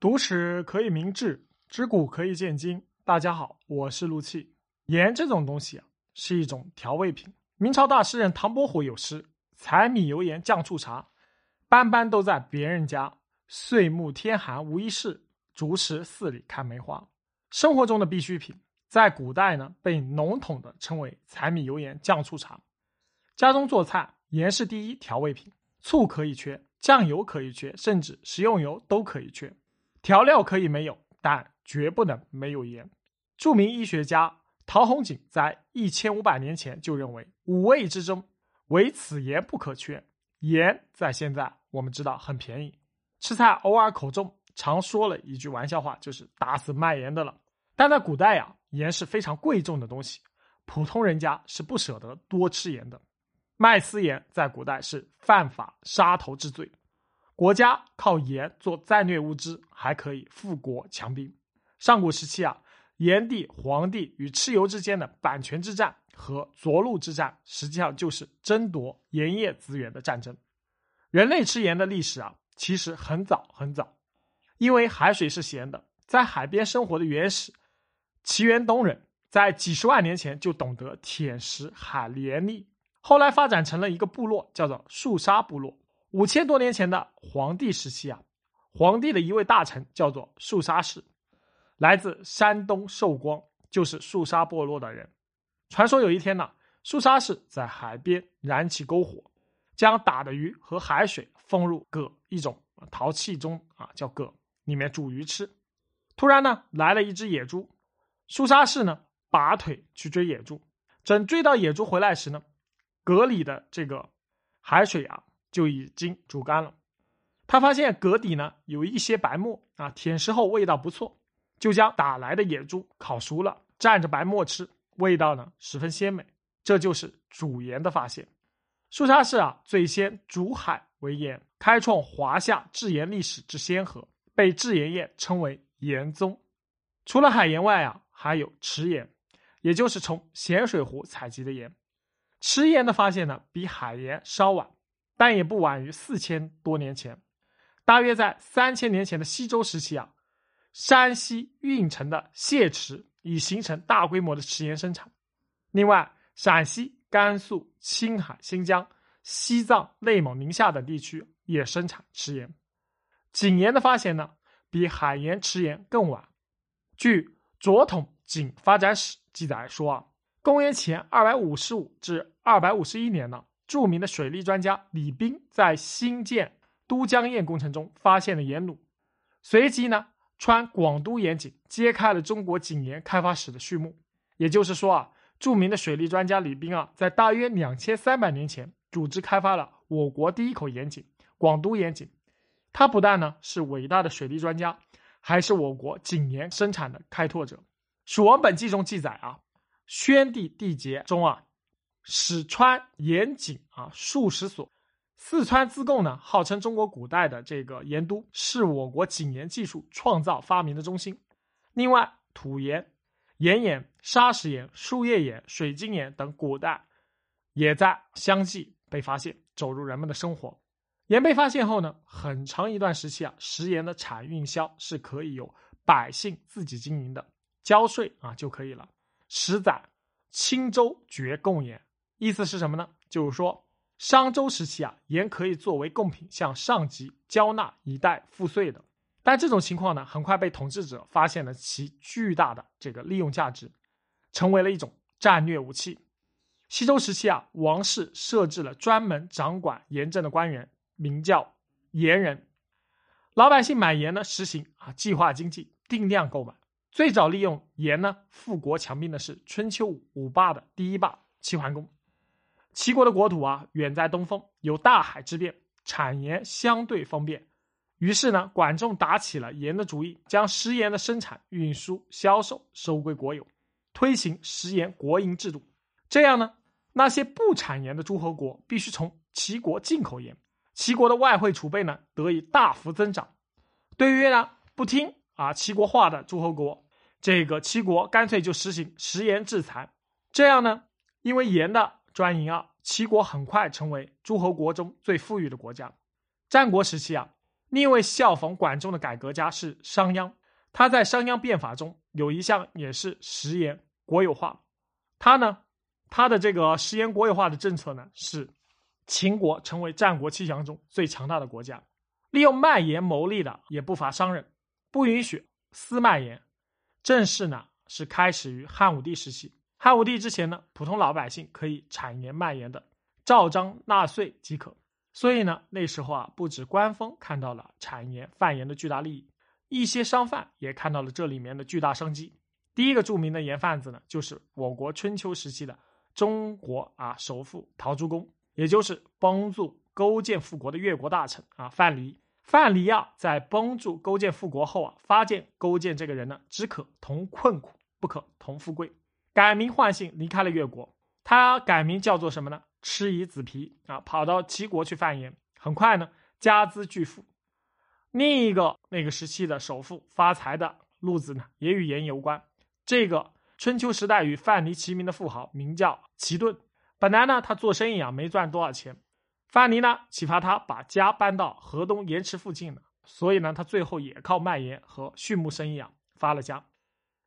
读史可以明志，知古可以鉴今。大家好，我是陆气。盐这种东西啊，是一种调味品。明朝大诗人唐伯虎有诗：“柴米油盐酱醋茶，般般都在别人家。岁暮天寒无一事，竹池寺里看梅花。”生活中的必需品，在古代呢，被笼统的称为柴米油盐酱醋茶。家中做菜，盐是第一调味品，醋可以缺，酱油可以缺，甚至食用油都可以缺。调料可以没有，但绝不能没有盐。著名医学家陶弘景在一千五百年前就认为，五味之中，唯此盐不可缺。盐在现在我们知道很便宜，吃菜偶尔口重，常说了一句玩笑话，就是打死卖盐的了。但在古代呀，盐是非常贵重的东西，普通人家是不舍得多吃盐的。卖私盐在古代是犯法杀头之罪。国家靠盐做战略物资，还可以富国强兵。上古时期啊，炎帝、黄帝与蚩尤之间的阪泉之战和涿鹿之战，实际上就是争夺盐业资源的战争。人类吃盐的历史啊，其实很早很早，因为海水是咸的。在海边生活的原始齐源东人，在几十万年前就懂得舔食海盐粒，后来发展成了一个部落，叫做树沙部落。五千多年前的黄帝时期啊，黄帝的一位大臣叫做肃杀氏，来自山东寿光，就是肃杀部落的人。传说有一天呢，肃杀氏在海边燃起篝火，将打的鱼和海水放入镉一种陶器中啊，叫镉里面煮鱼吃。突然呢，来了一只野猪，肃杀氏呢拔腿去追野猪，等追到野猪回来时呢，镉里的这个海水啊。就已经煮干了，他发现镉底呢有一些白沫啊，舔食后味道不错，就将打来的野猪烤熟了，蘸着白沫吃，味道呢十分鲜美。这就是煮盐的发现。苏沙氏啊，最先煮海为盐，开创华夏制盐历史之先河，被制盐业称为盐宗。除了海盐外啊，还有池盐，也就是从咸水湖采集的盐。池盐的发现呢，比海盐稍晚。但也不晚于四千多年前，大约在三千年前的西周时期啊，山西运城的谢池已形成大规模的池盐生产。另外，陕西、甘肃、青海、新疆、西藏、内蒙、宁夏等地区也生产池盐。井盐的发现呢，比海盐、池盐更晚。据《左统井发展史》记载说啊，公元前二百五十五至二百五十一年呢。著名的水利专家李冰在新建都江堰工程中发现了盐卤，随即呢，穿广都盐井揭开了中国井盐开发史的序幕。也就是说啊，著名的水利专家李冰啊，在大约两千三百年前组织开发了我国第一口盐井——广都盐井。他不但呢是伟大的水利专家，还是我国井盐生产的开拓者。《蜀王本纪》中记载啊，宣帝缔结中啊。史川盐井啊数十所，四川自贡呢号称中国古代的这个盐都，是我国井盐技术创造发明的中心。另外，土盐、岩盐、砂石盐、树叶盐、水晶盐等古代也在相继被发现，走入人们的生活。盐被发现后呢，很长一段时期啊，食盐的产运销是可以由百姓自己经营的，交税啊就可以了。十载，青州绝贡盐。意思是什么呢？就是说，商周时期啊，盐可以作为贡品向上级交纳以待赋税的。但这种情况呢，很快被统治者发现了其巨大的这个利用价值，成为了一种战略武器。西周时期啊，王室设置了专门掌管盐政的官员，名叫盐人。老百姓买盐呢，实行啊计划经济，定量购买。最早利用盐呢富国强兵的是春秋五霸的第一霸齐桓公。齐国的国土啊，远在东风，有大海之便，产盐相对方便。于是呢，管仲打起了盐的主意，将食盐的生产、运输、销售收归国有，推行食盐国营制度。这样呢，那些不产盐的诸侯国必须从齐国进口盐，齐国的外汇储备呢得以大幅增长。对于呢不听啊齐国话的诸侯国，这个齐国干脆就实行食盐制裁。这样呢，因为盐的专营啊，齐国很快成为诸侯国中最富裕的国家。战国时期啊，另一位效仿管仲的改革家是商鞅，他在商鞅变法中有一项也是食盐国有化。他呢，他的这个食盐国有化的政策呢，是秦国成为战国七强中最强大的国家。利用卖盐牟利的也不乏商人，不允许私卖盐。正式呢是开始于汉武帝时期。汉武帝之前呢，普通老百姓可以产盐卖盐的，照章纳税即可。所以呢，那时候啊，不止官方看到了产盐贩盐的巨大利益，一些商贩也看到了这里面的巨大商机。第一个著名的盐贩子呢，就是我国春秋时期的中国啊首富陶朱公，也就是帮助勾践复国的越国大臣啊范蠡。范蠡啊，在帮助勾践复国后啊，发现勾践这个人呢，只可同困苦，不可同富贵，改名换姓离开了越国。他改名叫做什么呢？吃夷子皮啊，跑到齐国去贩盐，很快呢，家资巨富。另一个那个时期的首富发财的路子呢，也与盐有关。这个春秋时代与范蠡齐名的富豪名叫齐顿。本来呢，他做生意啊没赚多少钱，范蠡呢启发他把家搬到河东盐池附近了，所以呢，他最后也靠卖盐和畜牧生意啊发了家。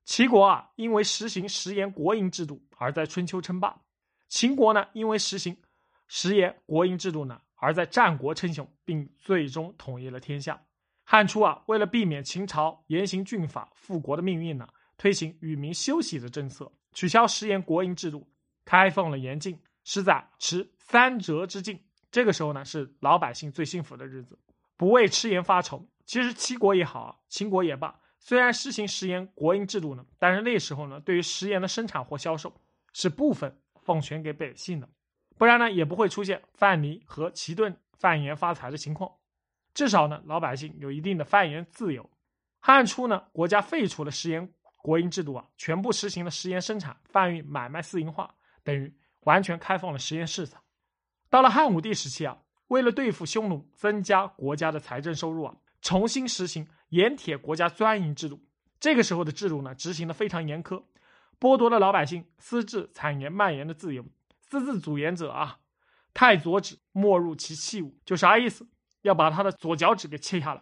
齐国啊，因为实行食盐国营制度而在春秋称霸。秦国呢，因为实行食盐国营制度呢，而在战国称雄，并最终统一了天下。汉初啊，为了避免秦朝严刑峻法、复国的命运呢，推行与民休息的政策，取消食盐国营制度，开放了盐禁，是在持三折之境。这个时候呢，是老百姓最幸福的日子，不为吃盐发愁。其实齐国也好，秦国也罢，虽然实行食盐国营制度呢，但是那时候呢，对于食盐的生产或销售是部分。奉权给百姓的，不然呢也不会出现范蠡和齐顿贩盐发财的情况。至少呢，老百姓有一定的贩盐自由。汉初呢，国家废除了食盐国营制度啊，全部实行了食盐生产、贩运、买卖私营化，等于完全开放了食盐市场。到了汉武帝时期啊，为了对付匈奴，增加国家的财政收入啊，重新实行盐铁国家专营制度。这个时候的制度呢，执行的非常严苛。剥夺了老百姓私自产盐卖盐的自由，私自组盐者啊，太左指没入其器物，就啥意思？要把他的左脚趾给切下来。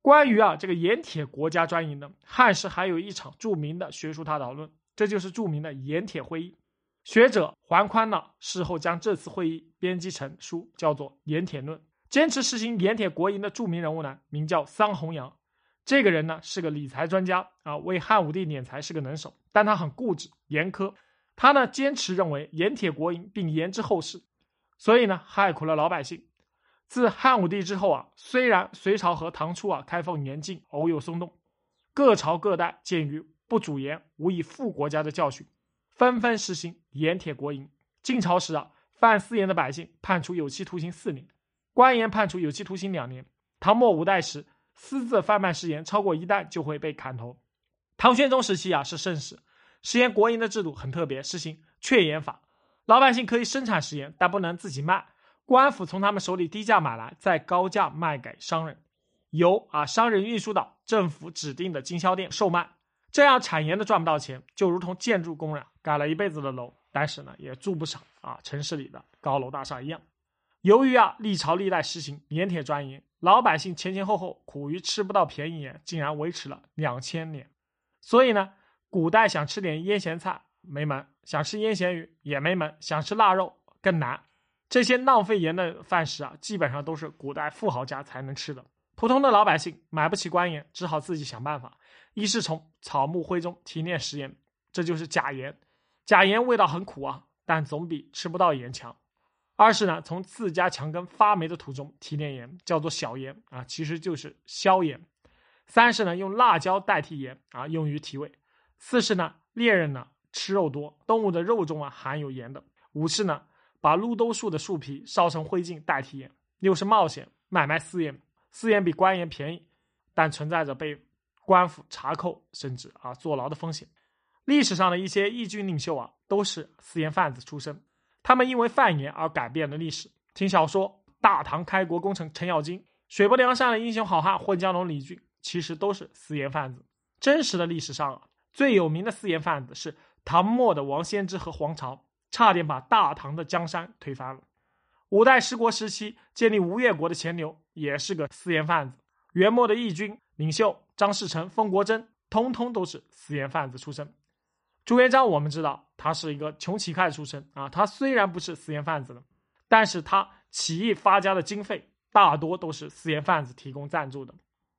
关于啊这个盐铁国家专营呢，汉时还有一场著名的学术大讨论，这就是著名的盐铁会议。学者桓宽呢，事后将这次会议编辑成书，叫做《盐铁论》。坚持实行盐铁国营的著名人物呢，名叫桑弘羊。这个人呢是个理财专家啊，为汉武帝敛财是个能手，但他很固执严苛。他呢坚持认为盐铁国营，并言之后世，所以呢害苦了老百姓。自汉武帝之后啊，虽然隋朝和唐初啊开放盐禁，偶有松动，各朝各代鉴于不主盐无以富国家的教训，纷纷实行盐铁国营。晋朝时啊，犯私盐的百姓判处有期徒刑四年，官盐判处有期徒刑两年。唐末五代时。私自贩卖食盐超过一担就会被砍头。唐玄宗时期啊是盛世，食盐国营的制度很特别，实行确盐法，老百姓可以生产食盐，但不能自己卖，官府从他们手里低价买来，再高价卖给商人，由啊商人运输到政府指定的经销店售卖。这样产盐的赚不到钱，就如同建筑工人盖了一辈子的楼，但是呢也住不上啊城市里的高楼大厦一样。由于啊历朝历代实行盐铁专营。老百姓前前后后苦于吃不到便宜盐，竟然维持了两千年。所以呢，古代想吃点腌咸菜没门，想吃腌咸鱼也没门，想吃腊肉更难。这些浪费盐的饭食啊，基本上都是古代富豪家才能吃的，普通的老百姓买不起官盐，只好自己想办法。一是从草木灰中提炼食盐，这就是假盐。假盐味道很苦啊，但总比吃不到盐强。二是呢，从自家墙根发霉的土中提炼盐，叫做小盐啊，其实就是硝盐。三是呢，用辣椒代替盐啊，用于提味。四是呢，猎人呢吃肉多，动物的肉中啊含有盐的。五是呢，把绿豆树的树皮烧成灰烬代替盐。六是冒险买卖私盐，私盐比官盐便宜，但存在着被官府查扣甚至啊坐牢的风险。历史上的一些义军领袖啊，都是私盐贩子出身。他们因为贩盐而改变了历史。听小说《大唐开国功臣程咬金》，水泊梁山的英雄好汉混江龙李俊，其实都是私盐贩子。真实的历史上啊，最有名的私盐贩子是唐末的王仙芝和黄巢，差点把大唐的江山推翻了。五代十国时期建立吴越国的钱镠，也是个私盐贩子。元末的义军领袖张士诚、封国珍，通通都是私盐贩子出身。朱元璋，我们知道他是一个穷乞丐出身啊。他虽然不是私盐贩子的，但是他起义发家的经费大多都是私盐贩子提供赞助的。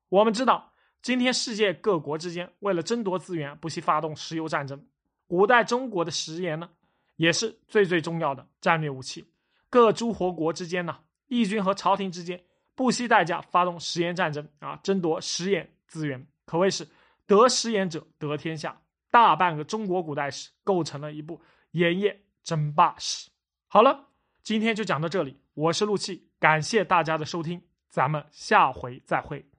我们知道，今天世界各国之间为了争夺资源，不惜发动石油战争。古代中国的食盐呢，也是最最重要的战略武器。各诸侯国之间呢，义军和朝廷之间不惜代价发动食盐战争啊，争夺食盐资源，可谓是得食盐者得天下。大半个中国古代史构成了一部盐业争霸史。好了，今天就讲到这里，我是陆气，感谢大家的收听，咱们下回再会。